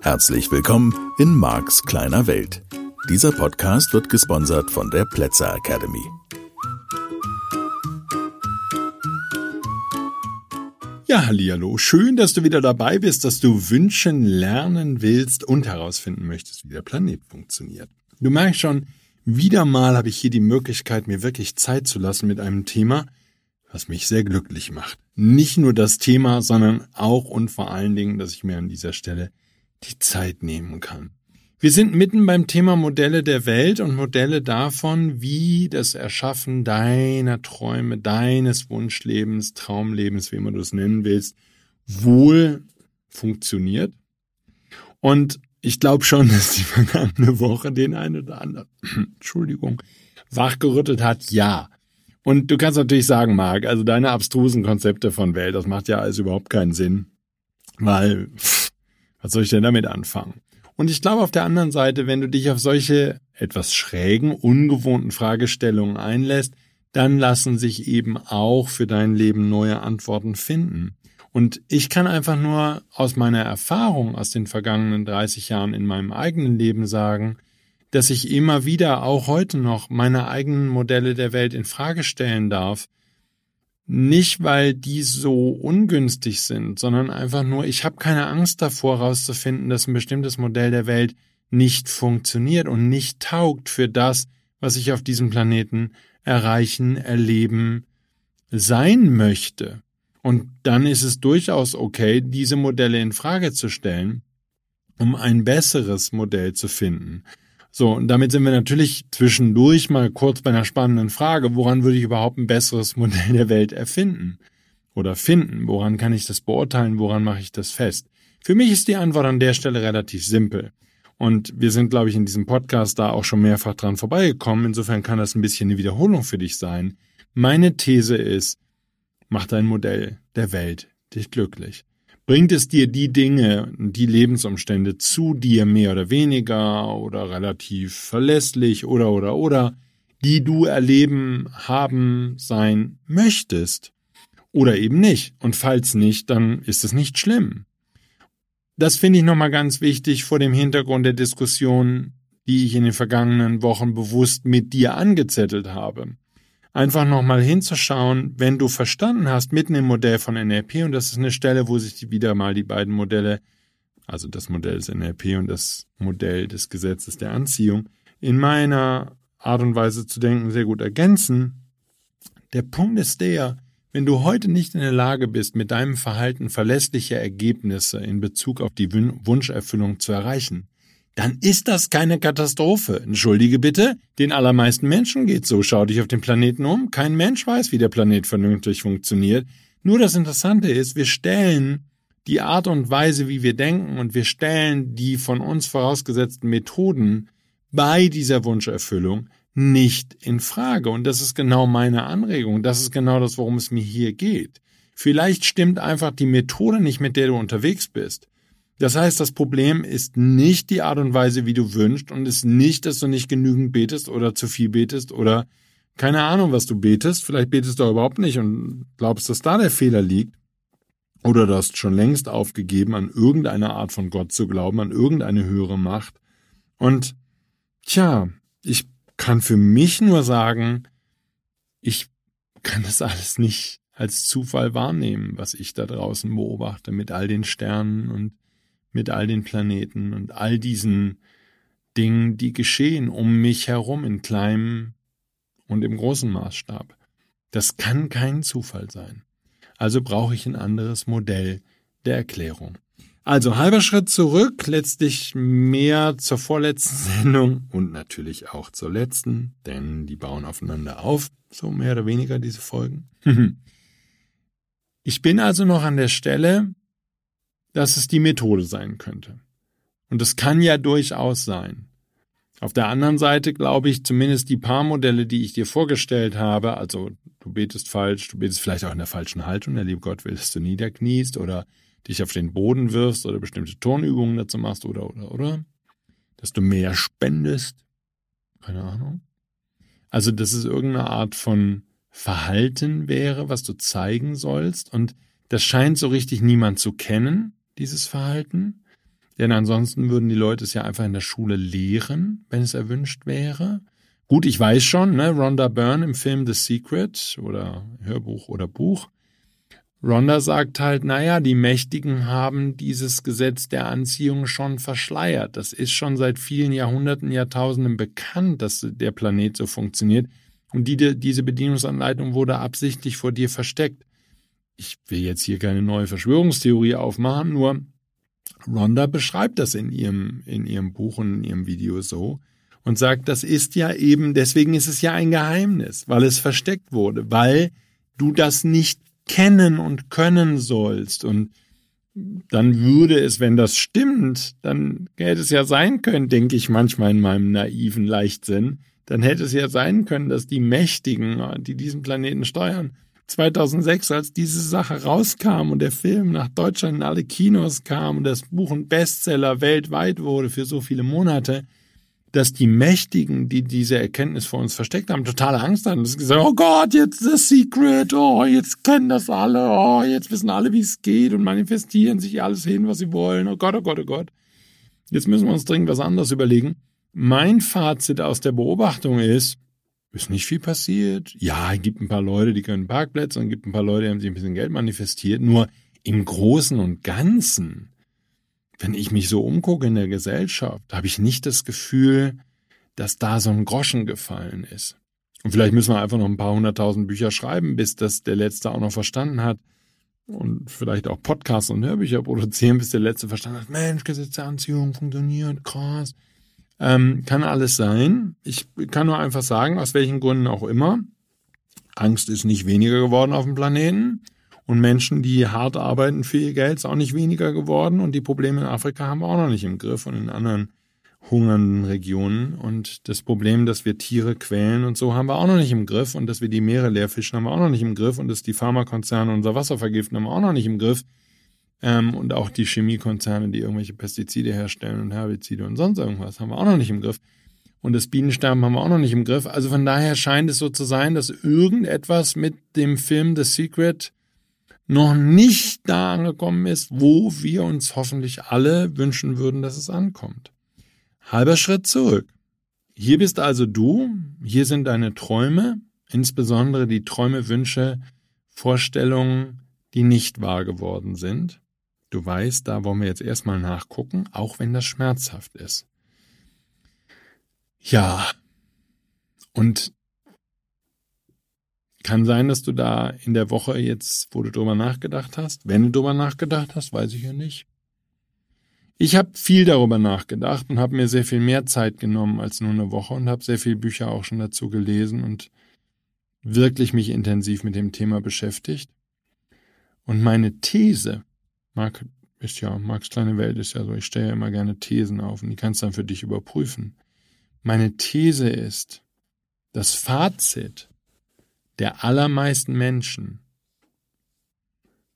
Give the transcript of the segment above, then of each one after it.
Herzlich willkommen in Marks kleiner Welt. Dieser Podcast wird gesponsert von der Plätzer Academy. Ja, hallihallo. Schön, dass du wieder dabei bist, dass du wünschen, lernen willst und herausfinden möchtest, wie der Planet funktioniert. Du merkst schon, wieder mal habe ich hier die Möglichkeit, mir wirklich Zeit zu lassen mit einem Thema, was mich sehr glücklich macht. Nicht nur das Thema, sondern auch und vor allen Dingen, dass ich mir an dieser Stelle die Zeit nehmen kann. Wir sind mitten beim Thema Modelle der Welt und Modelle davon, wie das Erschaffen deiner Träume, deines Wunschlebens, Traumlebens, wie immer du es nennen willst, wohl funktioniert. Und ich glaube schon, dass die vergangene Woche den einen oder anderen, Entschuldigung, wachgerüttelt hat. Ja. Und du kannst natürlich sagen, Marc, also deine abstrusen Konzepte von Welt, das macht ja alles überhaupt keinen Sinn. Weil, pff, was soll ich denn damit anfangen? Und ich glaube auf der anderen Seite, wenn du dich auf solche etwas schrägen, ungewohnten Fragestellungen einlässt, dann lassen sich eben auch für dein Leben neue Antworten finden. Und ich kann einfach nur aus meiner Erfahrung aus den vergangenen 30 Jahren in meinem eigenen Leben sagen, dass ich immer wieder auch heute noch meine eigenen Modelle der Welt in Frage stellen darf, nicht, weil die so ungünstig sind, sondern einfach nur, ich habe keine Angst davor, herauszufinden, dass ein bestimmtes Modell der Welt nicht funktioniert und nicht taugt für das, was ich auf diesem Planeten erreichen, erleben, sein möchte. Und dann ist es durchaus okay, diese Modelle in Frage zu stellen, um ein besseres Modell zu finden. So, und damit sind wir natürlich zwischendurch mal kurz bei einer spannenden Frage, woran würde ich überhaupt ein besseres Modell der Welt erfinden? Oder finden? Woran kann ich das beurteilen? Woran mache ich das fest? Für mich ist die Antwort an der Stelle relativ simpel. Und wir sind, glaube ich, in diesem Podcast da auch schon mehrfach dran vorbeigekommen. Insofern kann das ein bisschen eine Wiederholung für dich sein. Meine These ist, mach dein Modell der Welt dich glücklich. Bringt es dir die Dinge, die Lebensumstände zu dir mehr oder weniger oder relativ verlässlich oder oder oder, die du erleben, haben, sein möchtest? Oder eben nicht. Und falls nicht, dann ist es nicht schlimm. Das finde ich nochmal ganz wichtig vor dem Hintergrund der Diskussion, die ich in den vergangenen Wochen bewusst mit dir angezettelt habe einfach nochmal hinzuschauen, wenn du verstanden hast, mitten im Modell von NLP, und das ist eine Stelle, wo sich wieder mal die beiden Modelle, also das Modell des NLP und das Modell des Gesetzes der Anziehung, in meiner Art und Weise zu denken sehr gut ergänzen. Der Punkt ist der, wenn du heute nicht in der Lage bist, mit deinem Verhalten verlässliche Ergebnisse in Bezug auf die Wunscherfüllung zu erreichen, dann ist das keine Katastrophe. Entschuldige bitte, den allermeisten Menschen geht so. Schau dich auf den Planeten um. Kein Mensch weiß, wie der Planet vernünftig funktioniert. Nur das Interessante ist, wir stellen die Art und Weise, wie wir denken, und wir stellen die von uns vorausgesetzten Methoden bei dieser Wunscherfüllung nicht in Frage. Und das ist genau meine Anregung. Das ist genau das, worum es mir hier geht. Vielleicht stimmt einfach die Methode nicht, mit der du unterwegs bist. Das heißt, das Problem ist nicht die Art und Weise, wie du wünschst und ist nicht, dass du nicht genügend betest oder zu viel betest oder keine Ahnung, was du betest. Vielleicht betest du überhaupt nicht und glaubst, dass da der Fehler liegt. Oder du hast schon längst aufgegeben, an irgendeine Art von Gott zu glauben, an irgendeine höhere Macht. Und tja, ich kann für mich nur sagen, ich kann das alles nicht als Zufall wahrnehmen, was ich da draußen beobachte mit all den Sternen und mit all den Planeten und all diesen Dingen, die geschehen um mich herum in kleinem und im großen Maßstab. Das kann kein Zufall sein. Also brauche ich ein anderes Modell der Erklärung. Also halber Schritt zurück, letztlich mehr zur vorletzten Sendung und natürlich auch zur letzten, denn die bauen aufeinander auf, so mehr oder weniger diese Folgen. ich bin also noch an der Stelle, dass es die Methode sein könnte. Und es kann ja durchaus sein. Auf der anderen Seite glaube ich, zumindest die paar Modelle, die ich dir vorgestellt habe, also du betest falsch, du betest vielleicht auch in der falschen Haltung, der liebe Gott will, dass du niederkniest oder dich auf den Boden wirfst oder bestimmte Turnübungen dazu machst oder, oder, oder, dass du mehr spendest, keine Ahnung. Also, dass es irgendeine Art von Verhalten wäre, was du zeigen sollst. Und das scheint so richtig niemand zu kennen, dieses Verhalten. Denn ansonsten würden die Leute es ja einfach in der Schule lehren, wenn es erwünscht wäre. Gut, ich weiß schon, ne, Rhonda Byrne im Film The Secret oder Hörbuch oder Buch. Rhonda sagt halt, naja, die Mächtigen haben dieses Gesetz der Anziehung schon verschleiert. Das ist schon seit vielen Jahrhunderten, Jahrtausenden bekannt, dass der Planet so funktioniert. Und die, diese Bedienungsanleitung wurde absichtlich vor dir versteckt. Ich will jetzt hier keine neue Verschwörungstheorie aufmachen, nur Rhonda beschreibt das in ihrem, in ihrem Buch und in ihrem Video so und sagt, das ist ja eben, deswegen ist es ja ein Geheimnis, weil es versteckt wurde, weil du das nicht kennen und können sollst. Und dann würde es, wenn das stimmt, dann hätte es ja sein können, denke ich manchmal in meinem naiven Leichtsinn, dann hätte es ja sein können, dass die Mächtigen, die diesen Planeten steuern, 2006, als diese Sache rauskam und der Film nach Deutschland in alle Kinos kam und das Buch ein Bestseller weltweit wurde für so viele Monate, dass die Mächtigen, die diese Erkenntnis vor uns versteckt haben, totale Angst hatten. Das gesagt, oh Gott, jetzt the secret, oh, jetzt kennen das alle, oh, jetzt wissen alle, wie es geht und manifestieren sich alles hin, was sie wollen. Oh Gott, oh Gott, oh Gott. Jetzt müssen wir uns dringend was anderes überlegen. Mein Fazit aus der Beobachtung ist, ist nicht viel passiert. Ja, es gibt ein paar Leute, die können Parkplätze und es gibt ein paar Leute, die haben sich ein bisschen Geld manifestiert. Nur im Großen und Ganzen, wenn ich mich so umgucke in der Gesellschaft, habe ich nicht das Gefühl, dass da so ein Groschen gefallen ist. Und vielleicht müssen wir einfach noch ein paar hunderttausend Bücher schreiben, bis das der Letzte auch noch verstanden hat. Und vielleicht auch Podcasts und Hörbücher produzieren, bis der Letzte verstanden hat, Mensch, Gesetz der Anziehung funktioniert, krass. Ähm, kann alles sein. Ich kann nur einfach sagen, aus welchen Gründen auch immer. Angst ist nicht weniger geworden auf dem Planeten. Und Menschen, die hart arbeiten für ihr Geld, ist auch nicht weniger geworden. Und die Probleme in Afrika haben wir auch noch nicht im Griff und in anderen hungernden Regionen. Und das Problem, dass wir Tiere quälen und so, haben wir auch noch nicht im Griff. Und dass wir die Meere leer fischen, haben wir auch noch nicht im Griff. Und dass die Pharmakonzerne unser Wasser vergiften, haben wir auch noch nicht im Griff. Ähm, und auch die Chemiekonzerne, die irgendwelche Pestizide herstellen und Herbizide und sonst irgendwas, haben wir auch noch nicht im Griff. Und das Bienensterben haben wir auch noch nicht im Griff. Also von daher scheint es so zu sein, dass irgendetwas mit dem Film The Secret noch nicht da angekommen ist, wo wir uns hoffentlich alle wünschen würden, dass es ankommt. Halber Schritt zurück. Hier bist also du, hier sind deine Träume, insbesondere die Träume, Wünsche, Vorstellungen, die nicht wahr geworden sind. Du weißt, da wollen wir jetzt erstmal nachgucken, auch wenn das schmerzhaft ist. Ja. Und kann sein, dass du da in der Woche jetzt, wo du drüber nachgedacht hast, wenn du drüber nachgedacht hast, weiß ich ja nicht. Ich habe viel darüber nachgedacht und habe mir sehr viel mehr Zeit genommen als nur eine Woche und habe sehr viele Bücher auch schon dazu gelesen und wirklich mich intensiv mit dem Thema beschäftigt. Und meine These, Marc ist ja, Marks kleine Welt ist ja so, ich stelle ja immer gerne Thesen auf und die kannst du dann für dich überprüfen. Meine These ist, das Fazit der allermeisten Menschen,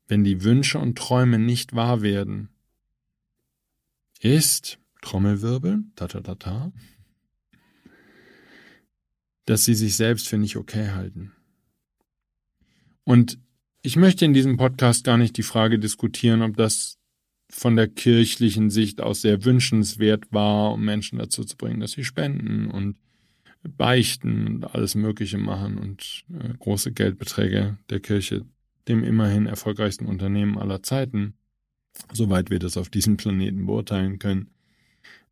wenn die Wünsche und Träume nicht wahr werden, ist, Trommelwirbel, ta ta ta ta, dass sie sich selbst für nicht okay halten. Und ich möchte in diesem Podcast gar nicht die Frage diskutieren, ob das von der kirchlichen Sicht aus sehr wünschenswert war, um Menschen dazu zu bringen, dass sie spenden und beichten und alles Mögliche machen und äh, große Geldbeträge der Kirche dem immerhin erfolgreichsten Unternehmen aller Zeiten, soweit wir das auf diesem Planeten beurteilen können,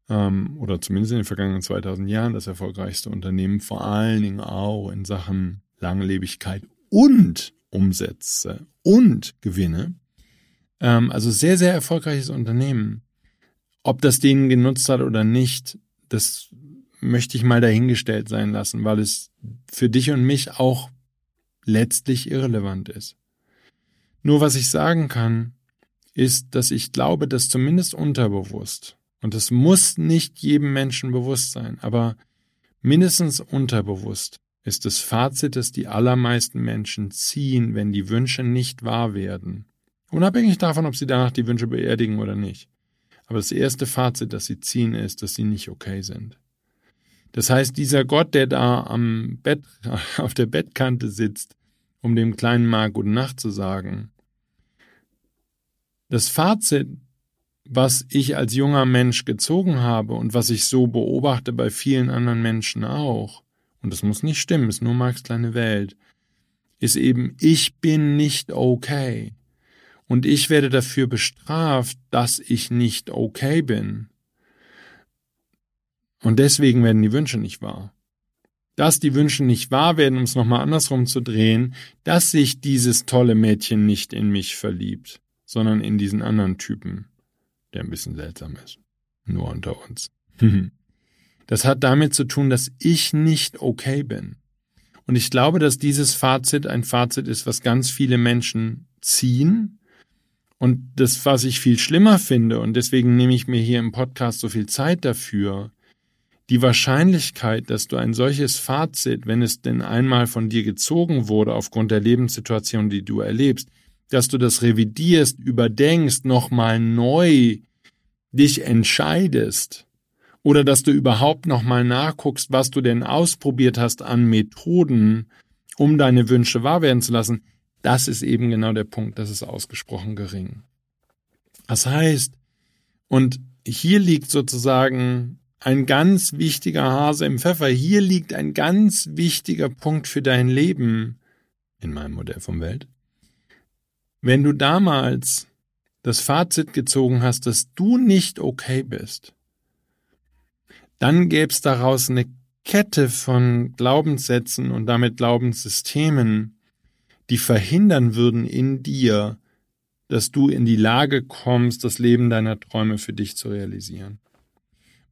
ähm, oder zumindest in den vergangenen 2000 Jahren das erfolgreichste Unternehmen, vor allen Dingen auch in Sachen Langlebigkeit und Umsätze und Gewinne. Ähm, also sehr, sehr erfolgreiches Unternehmen. Ob das denen genutzt hat oder nicht, das möchte ich mal dahingestellt sein lassen, weil es für dich und mich auch letztlich irrelevant ist. Nur was ich sagen kann, ist, dass ich glaube, dass zumindest unterbewusst, und das muss nicht jedem Menschen bewusst sein, aber mindestens unterbewusst, ist das Fazit, das die allermeisten Menschen ziehen, wenn die Wünsche nicht wahr werden. Unabhängig davon, ob sie danach die Wünsche beerdigen oder nicht. Aber das erste Fazit, das sie ziehen, ist, dass sie nicht okay sind. Das heißt, dieser Gott, der da am Bett, auf der Bettkante sitzt um dem kleinen Mark Gute Nacht zu sagen. Das Fazit, was ich als junger Mensch gezogen habe und was ich so beobachte bei vielen anderen Menschen auch, und das muss nicht stimmen, ist nur Marks kleine Welt, ist eben, ich bin nicht okay. Und ich werde dafür bestraft, dass ich nicht okay bin. Und deswegen werden die Wünsche nicht wahr dass die Wünsche nicht wahr werden, um es nochmal andersrum zu drehen, dass sich dieses tolle Mädchen nicht in mich verliebt, sondern in diesen anderen Typen, der ein bisschen seltsam ist. Nur unter uns. das hat damit zu tun, dass ich nicht okay bin. Und ich glaube, dass dieses Fazit ein Fazit ist, was ganz viele Menschen ziehen. Und das, was ich viel schlimmer finde, und deswegen nehme ich mir hier im Podcast so viel Zeit dafür, die Wahrscheinlichkeit, dass du ein solches Fazit, wenn es denn einmal von dir gezogen wurde aufgrund der Lebenssituation, die du erlebst, dass du das revidierst, überdenkst, nochmal neu dich entscheidest oder dass du überhaupt nochmal nachguckst, was du denn ausprobiert hast an Methoden, um deine Wünsche wahr werden zu lassen, das ist eben genau der Punkt, das ist ausgesprochen gering. Das heißt, und hier liegt sozusagen ein ganz wichtiger Hase im Pfeffer. Hier liegt ein ganz wichtiger Punkt für dein Leben in meinem Modell vom Welt. Wenn du damals das Fazit gezogen hast, dass du nicht okay bist, dann gäbe es daraus eine Kette von Glaubenssätzen und damit Glaubenssystemen, die verhindern würden in dir, dass du in die Lage kommst, das Leben deiner Träume für dich zu realisieren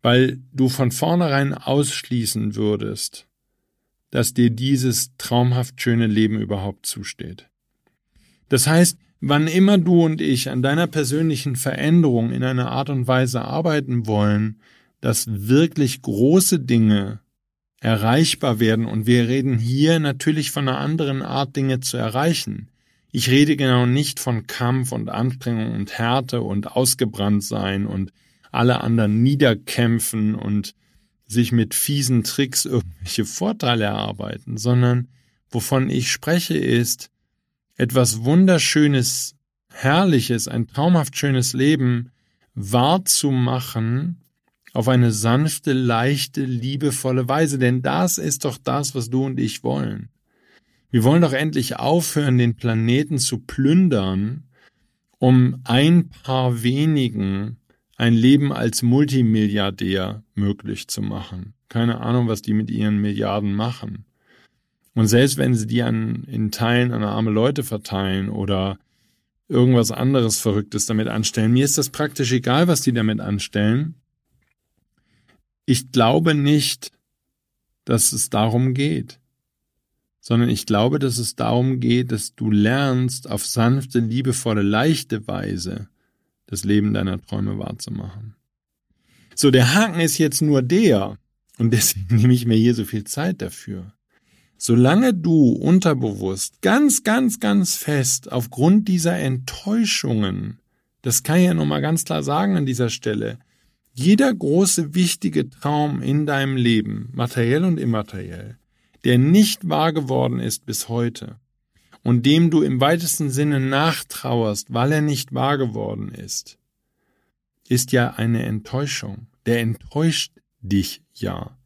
weil du von vornherein ausschließen würdest, dass dir dieses traumhaft schöne Leben überhaupt zusteht. Das heißt, wann immer du und ich an deiner persönlichen Veränderung in einer Art und Weise arbeiten wollen, dass wirklich große Dinge erreichbar werden, und wir reden hier natürlich von einer anderen Art, Dinge zu erreichen. Ich rede genau nicht von Kampf und Anstrengung und Härte und ausgebrannt sein und alle anderen niederkämpfen und sich mit fiesen Tricks irgendwelche Vorteile erarbeiten, sondern wovon ich spreche ist, etwas Wunderschönes, Herrliches, ein traumhaft schönes Leben wahrzumachen auf eine sanfte, leichte, liebevolle Weise, denn das ist doch das, was du und ich wollen. Wir wollen doch endlich aufhören, den Planeten zu plündern, um ein paar wenigen ein Leben als Multimilliardär möglich zu machen. Keine Ahnung, was die mit ihren Milliarden machen. Und selbst wenn sie die an, in Teilen an arme Leute verteilen oder irgendwas anderes Verrücktes damit anstellen, mir ist das praktisch egal, was die damit anstellen. Ich glaube nicht, dass es darum geht, sondern ich glaube, dass es darum geht, dass du lernst, auf sanfte, liebevolle, leichte Weise das Leben deiner Träume wahrzumachen. So, der Haken ist jetzt nur der, und deswegen nehme ich mir hier so viel Zeit dafür. Solange du unterbewusst ganz, ganz, ganz fest aufgrund dieser Enttäuschungen, das kann ich ja nochmal ganz klar sagen an dieser Stelle, jeder große, wichtige Traum in deinem Leben, materiell und immateriell, der nicht wahr geworden ist bis heute, und dem du im weitesten Sinne nachtrauerst, weil er nicht wahr geworden ist, ist ja eine Enttäuschung. Der enttäuscht dich ja.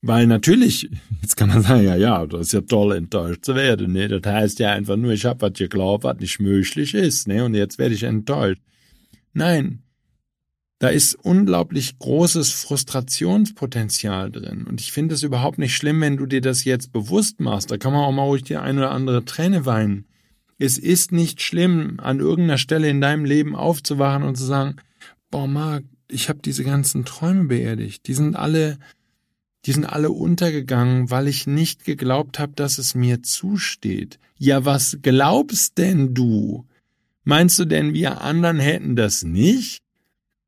Weil natürlich, jetzt kann man sagen, ja, ja, das ist ja toll, enttäuscht zu werden, ne? Das heißt ja einfach nur, ich hab was geglaubt, was nicht möglich ist, ne? Und jetzt werde ich enttäuscht. Nein, da ist unglaublich großes Frustrationspotenzial drin. Und ich finde es überhaupt nicht schlimm, wenn du dir das jetzt bewusst machst. Da kann man auch mal ruhig die ein oder andere Träne weinen. Es ist nicht schlimm, an irgendeiner Stelle in deinem Leben aufzuwachen und zu sagen, boah, Marc, ich habe diese ganzen Träume beerdigt. Die sind alle, die sind alle untergegangen, weil ich nicht geglaubt habe, dass es mir zusteht. Ja, was glaubst denn du? Meinst du denn, wir anderen hätten das nicht?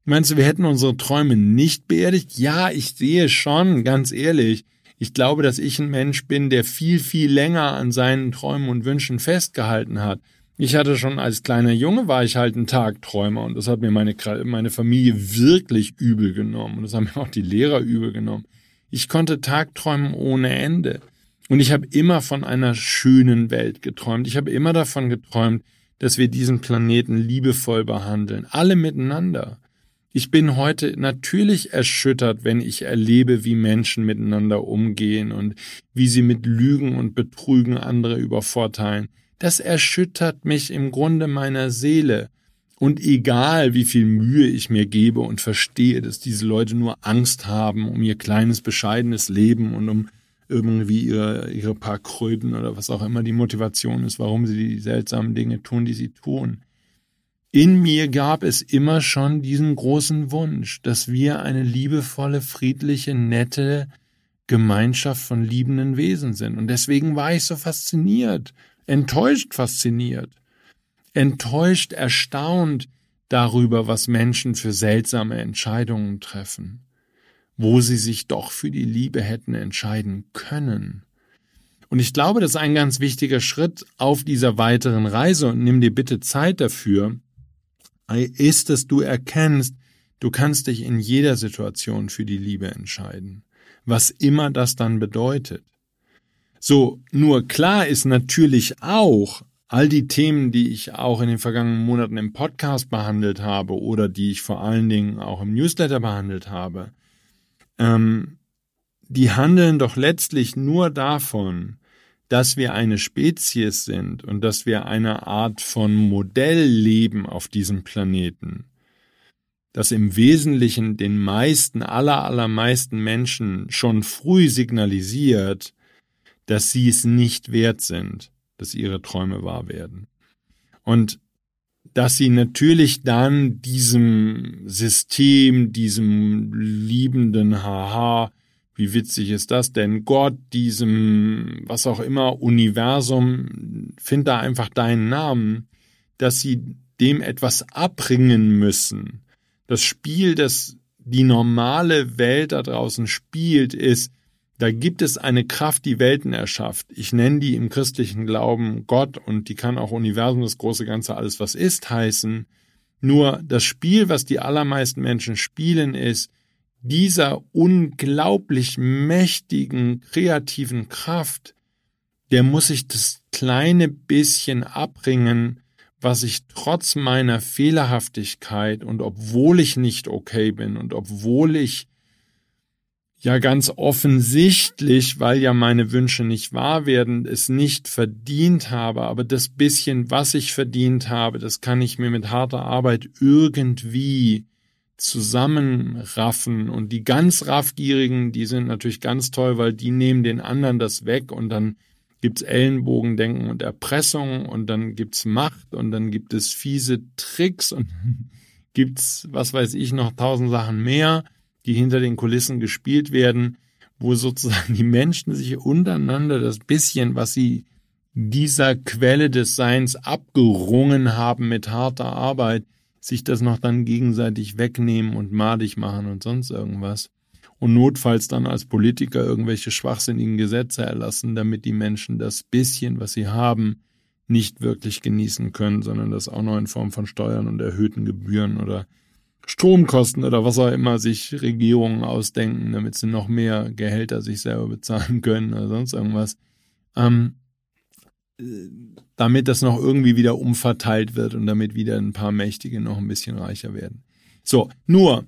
Meinst du, wir hätten unsere Träume nicht beerdigt? Ja, ich sehe schon, ganz ehrlich. Ich glaube, dass ich ein Mensch bin, der viel, viel länger an seinen Träumen und Wünschen festgehalten hat. Ich hatte schon als kleiner Junge war ich halt ein Tagträumer und das hat mir meine, meine Familie wirklich übel genommen und das haben mir auch die Lehrer übel genommen. Ich konnte Tagträumen ohne Ende. Und ich habe immer von einer schönen Welt geträumt. Ich habe immer davon geträumt, dass wir diesen Planeten liebevoll behandeln, alle miteinander. Ich bin heute natürlich erschüttert, wenn ich erlebe, wie Menschen miteinander umgehen und wie sie mit Lügen und Betrügen andere übervorteilen. Das erschüttert mich im Grunde meiner Seele. Und egal, wie viel Mühe ich mir gebe und verstehe, dass diese Leute nur Angst haben um ihr kleines, bescheidenes Leben und um irgendwie ihre, ihre paar Kröten oder was auch immer die Motivation ist, warum sie die seltsamen Dinge tun, die sie tun. In mir gab es immer schon diesen großen Wunsch, dass wir eine liebevolle, friedliche, nette Gemeinschaft von liebenden Wesen sind. Und deswegen war ich so fasziniert, enttäuscht fasziniert, enttäuscht, erstaunt darüber, was Menschen für seltsame Entscheidungen treffen wo sie sich doch für die Liebe hätten entscheiden können. Und ich glaube, das ist ein ganz wichtiger Schritt auf dieser weiteren Reise und nimm dir bitte Zeit dafür, ist, dass du erkennst, du kannst dich in jeder Situation für die Liebe entscheiden, was immer das dann bedeutet. So, nur klar ist natürlich auch, all die Themen, die ich auch in den vergangenen Monaten im Podcast behandelt habe oder die ich vor allen Dingen auch im Newsletter behandelt habe, ähm, die handeln doch letztlich nur davon, dass wir eine Spezies sind und dass wir eine Art von Modell leben auf diesem Planeten, das im Wesentlichen den meisten, aller, allermeisten Menschen schon früh signalisiert, dass sie es nicht wert sind, dass ihre Träume wahr werden. Und dass sie natürlich dann diesem System, diesem liebenden Haha, wie witzig ist das denn, Gott, diesem, was auch immer, Universum, find da einfach deinen Namen, dass sie dem etwas abbringen müssen. Das Spiel, das die normale Welt da draußen spielt, ist, da gibt es eine Kraft, die Welten erschafft. Ich nenne die im christlichen Glauben Gott und die kann auch Universum, das große Ganze, alles was ist heißen. Nur das Spiel, was die allermeisten Menschen spielen, ist, dieser unglaublich mächtigen, kreativen Kraft, der muss sich das kleine bisschen abbringen, was ich trotz meiner Fehlerhaftigkeit und obwohl ich nicht okay bin und obwohl ich ja ganz offensichtlich, weil ja meine Wünsche nicht wahr werden, es nicht verdient habe, aber das bisschen, was ich verdient habe, das kann ich mir mit harter Arbeit irgendwie zusammenraffen. Und die ganz raffgierigen, die sind natürlich ganz toll, weil die nehmen den anderen das weg und dann gibt's Ellenbogendenken und Erpressung und dann gibt's Macht und dann gibt es fiese Tricks und gibt's, was weiß ich, noch tausend Sachen mehr die hinter den Kulissen gespielt werden, wo sozusagen die Menschen sich untereinander das bisschen, was sie dieser Quelle des Seins abgerungen haben mit harter Arbeit, sich das noch dann gegenseitig wegnehmen und madig machen und sonst irgendwas. Und notfalls dann als Politiker irgendwelche schwachsinnigen Gesetze erlassen, damit die Menschen das bisschen, was sie haben, nicht wirklich genießen können, sondern das auch noch in Form von Steuern und erhöhten Gebühren oder Stromkosten oder was auch immer sich Regierungen ausdenken, damit sie noch mehr Gehälter sich selber bezahlen können oder sonst irgendwas. Ähm, damit das noch irgendwie wieder umverteilt wird und damit wieder ein paar Mächtige noch ein bisschen reicher werden. So, nur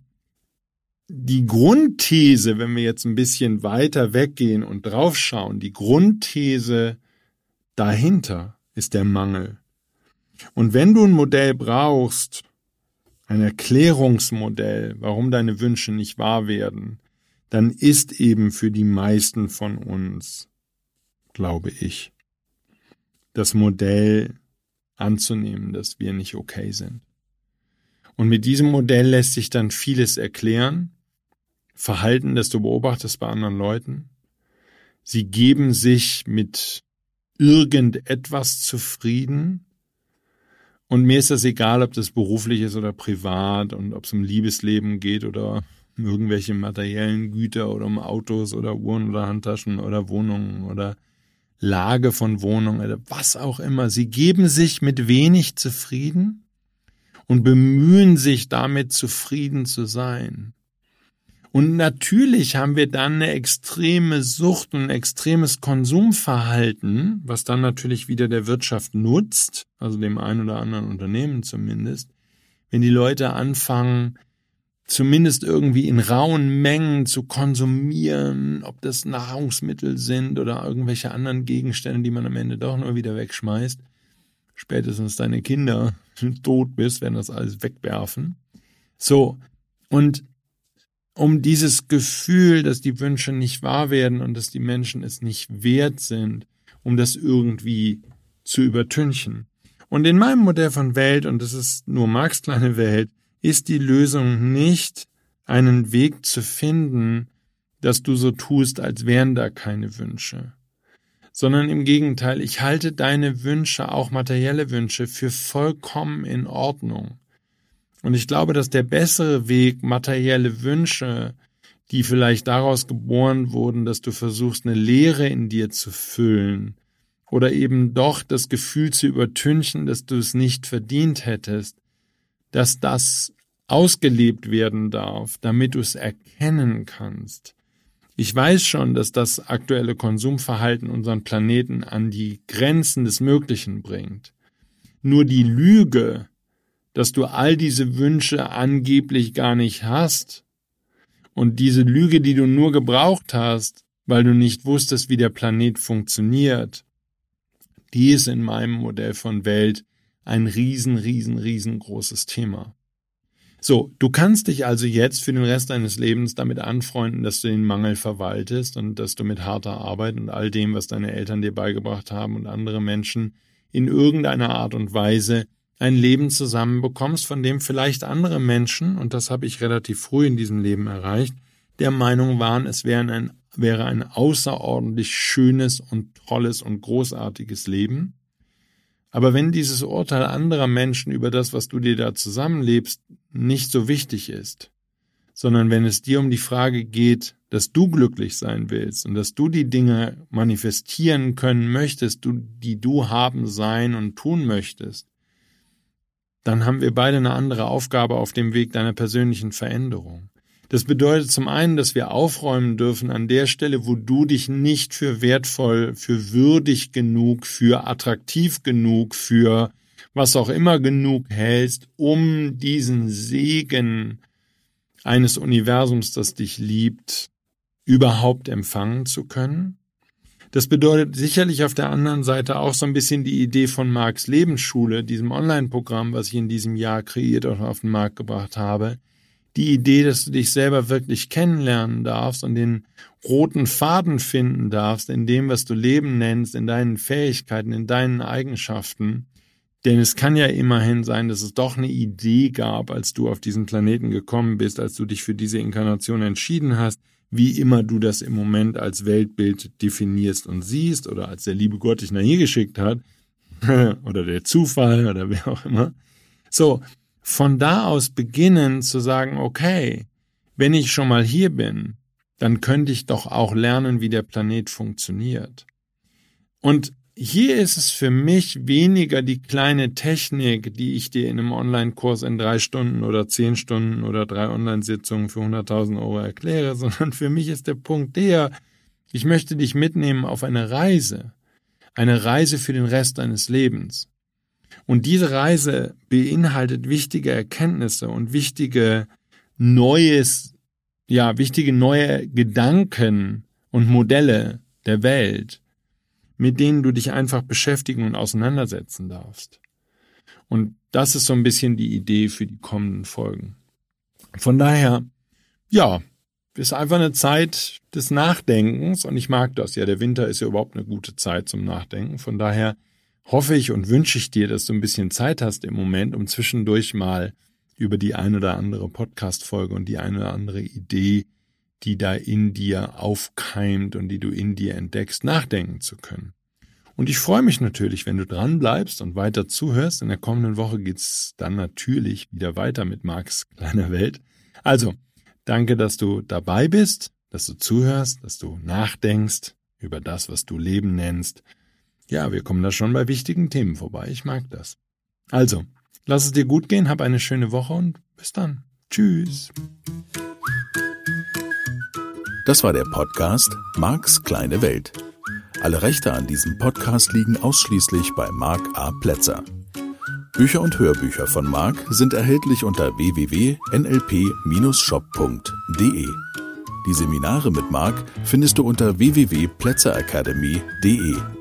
die Grundthese, wenn wir jetzt ein bisschen weiter weggehen und draufschauen, die Grundthese dahinter ist der Mangel. Und wenn du ein Modell brauchst, ein Erklärungsmodell, warum deine Wünsche nicht wahr werden, dann ist eben für die meisten von uns, glaube ich, das Modell anzunehmen, dass wir nicht okay sind. Und mit diesem Modell lässt sich dann vieles erklären. Verhalten, das du beobachtest bei anderen Leuten. Sie geben sich mit irgendetwas zufrieden, und mir ist das egal, ob das beruflich ist oder privat und ob es um Liebesleben geht oder um irgendwelche materiellen Güter oder um Autos oder Uhren oder Handtaschen oder Wohnungen oder Lage von Wohnungen oder was auch immer. Sie geben sich mit wenig zufrieden und bemühen sich damit zufrieden zu sein. Und natürlich haben wir dann eine extreme Sucht und ein extremes Konsumverhalten, was dann natürlich wieder der Wirtschaft nutzt, also dem einen oder anderen Unternehmen zumindest, wenn die Leute anfangen, zumindest irgendwie in rauen Mengen zu konsumieren, ob das Nahrungsmittel sind oder irgendwelche anderen Gegenstände, die man am Ende doch nur wieder wegschmeißt. Spätestens deine Kinder tot bist, werden das alles wegwerfen. So. Und um dieses Gefühl, dass die Wünsche nicht wahr werden und dass die Menschen es nicht wert sind, um das irgendwie zu übertünchen. Und in meinem Modell von Welt, und das ist nur Marx kleine Welt, ist die Lösung nicht, einen Weg zu finden, dass du so tust, als wären da keine Wünsche, sondern im Gegenteil, ich halte deine Wünsche, auch materielle Wünsche, für vollkommen in Ordnung. Und ich glaube, dass der bessere Weg, materielle Wünsche, die vielleicht daraus geboren wurden, dass du versuchst, eine Leere in dir zu füllen, oder eben doch das Gefühl zu übertünchen, dass du es nicht verdient hättest, dass das ausgelebt werden darf, damit du es erkennen kannst. Ich weiß schon, dass das aktuelle Konsumverhalten unseren Planeten an die Grenzen des Möglichen bringt. Nur die Lüge, dass du all diese Wünsche angeblich gar nicht hast. Und diese Lüge, die du nur gebraucht hast, weil du nicht wusstest, wie der Planet funktioniert, die ist in meinem Modell von Welt ein riesen, riesen, riesengroßes Thema. So, du kannst dich also jetzt für den Rest deines Lebens damit anfreunden, dass du den Mangel verwaltest und dass du mit harter Arbeit und all dem, was deine Eltern dir beigebracht haben und andere Menschen in irgendeiner Art und Weise ein Leben zusammenbekommst, von dem vielleicht andere Menschen, und das habe ich relativ früh in diesem Leben erreicht, der Meinung waren, es wäre ein, wäre ein außerordentlich schönes und tolles und großartiges Leben. Aber wenn dieses Urteil anderer Menschen über das, was du dir da zusammenlebst, nicht so wichtig ist, sondern wenn es dir um die Frage geht, dass du glücklich sein willst und dass du die Dinge manifestieren können möchtest, die du haben, sein und tun möchtest, dann haben wir beide eine andere Aufgabe auf dem Weg deiner persönlichen Veränderung. Das bedeutet zum einen, dass wir aufräumen dürfen an der Stelle, wo du dich nicht für wertvoll, für würdig genug, für attraktiv genug, für was auch immer genug hältst, um diesen Segen eines Universums, das dich liebt, überhaupt empfangen zu können. Das bedeutet sicherlich auf der anderen Seite auch so ein bisschen die Idee von Marx Lebensschule, diesem Online-Programm, was ich in diesem Jahr kreiert und auf den Markt gebracht habe. Die Idee, dass du dich selber wirklich kennenlernen darfst und den roten Faden finden darfst in dem, was du Leben nennst, in deinen Fähigkeiten, in deinen Eigenschaften. Denn es kann ja immerhin sein, dass es doch eine Idee gab, als du auf diesen Planeten gekommen bist, als du dich für diese Inkarnation entschieden hast, wie immer du das im Moment als Weltbild definierst und siehst oder als der liebe Gott dich nach hier geschickt hat oder der Zufall oder wer auch immer. So, von da aus beginnen zu sagen, okay, wenn ich schon mal hier bin, dann könnte ich doch auch lernen, wie der Planet funktioniert. Und hier ist es für mich weniger die kleine Technik, die ich dir in einem Online-Kurs in drei Stunden oder zehn Stunden oder drei Online-Sitzungen für 100.000 Euro erkläre, sondern für mich ist der Punkt der, ich möchte dich mitnehmen auf eine Reise, eine Reise für den Rest deines Lebens. Und diese Reise beinhaltet wichtige Erkenntnisse und wichtige neues, ja, wichtige neue Gedanken und Modelle der Welt mit denen du dich einfach beschäftigen und auseinandersetzen darfst. Und das ist so ein bisschen die Idee für die kommenden Folgen. Von daher, ja, ist einfach eine Zeit des Nachdenkens und ich mag das. Ja, der Winter ist ja überhaupt eine gute Zeit zum Nachdenken. Von daher hoffe ich und wünsche ich dir, dass du ein bisschen Zeit hast im Moment, um zwischendurch mal über die eine oder andere Podcast-Folge und die eine oder andere Idee die da in dir aufkeimt und die du in dir entdeckst, nachdenken zu können. Und ich freue mich natürlich, wenn du dran bleibst und weiter zuhörst. In der kommenden Woche geht's dann natürlich wieder weiter mit Marks kleiner Welt. Also, danke, dass du dabei bist, dass du zuhörst, dass du nachdenkst über das, was du Leben nennst. Ja, wir kommen da schon bei wichtigen Themen vorbei. Ich mag das. Also, lass es dir gut gehen, hab eine schöne Woche und bis dann. Tschüss. Das war der Podcast Marks kleine Welt. Alle Rechte an diesem Podcast liegen ausschließlich bei Mark A. Plätzer. Bücher und Hörbücher von Mark sind erhältlich unter www.nlp-shop.de. Die Seminare mit Mark findest du unter www.plätzeracademy.de.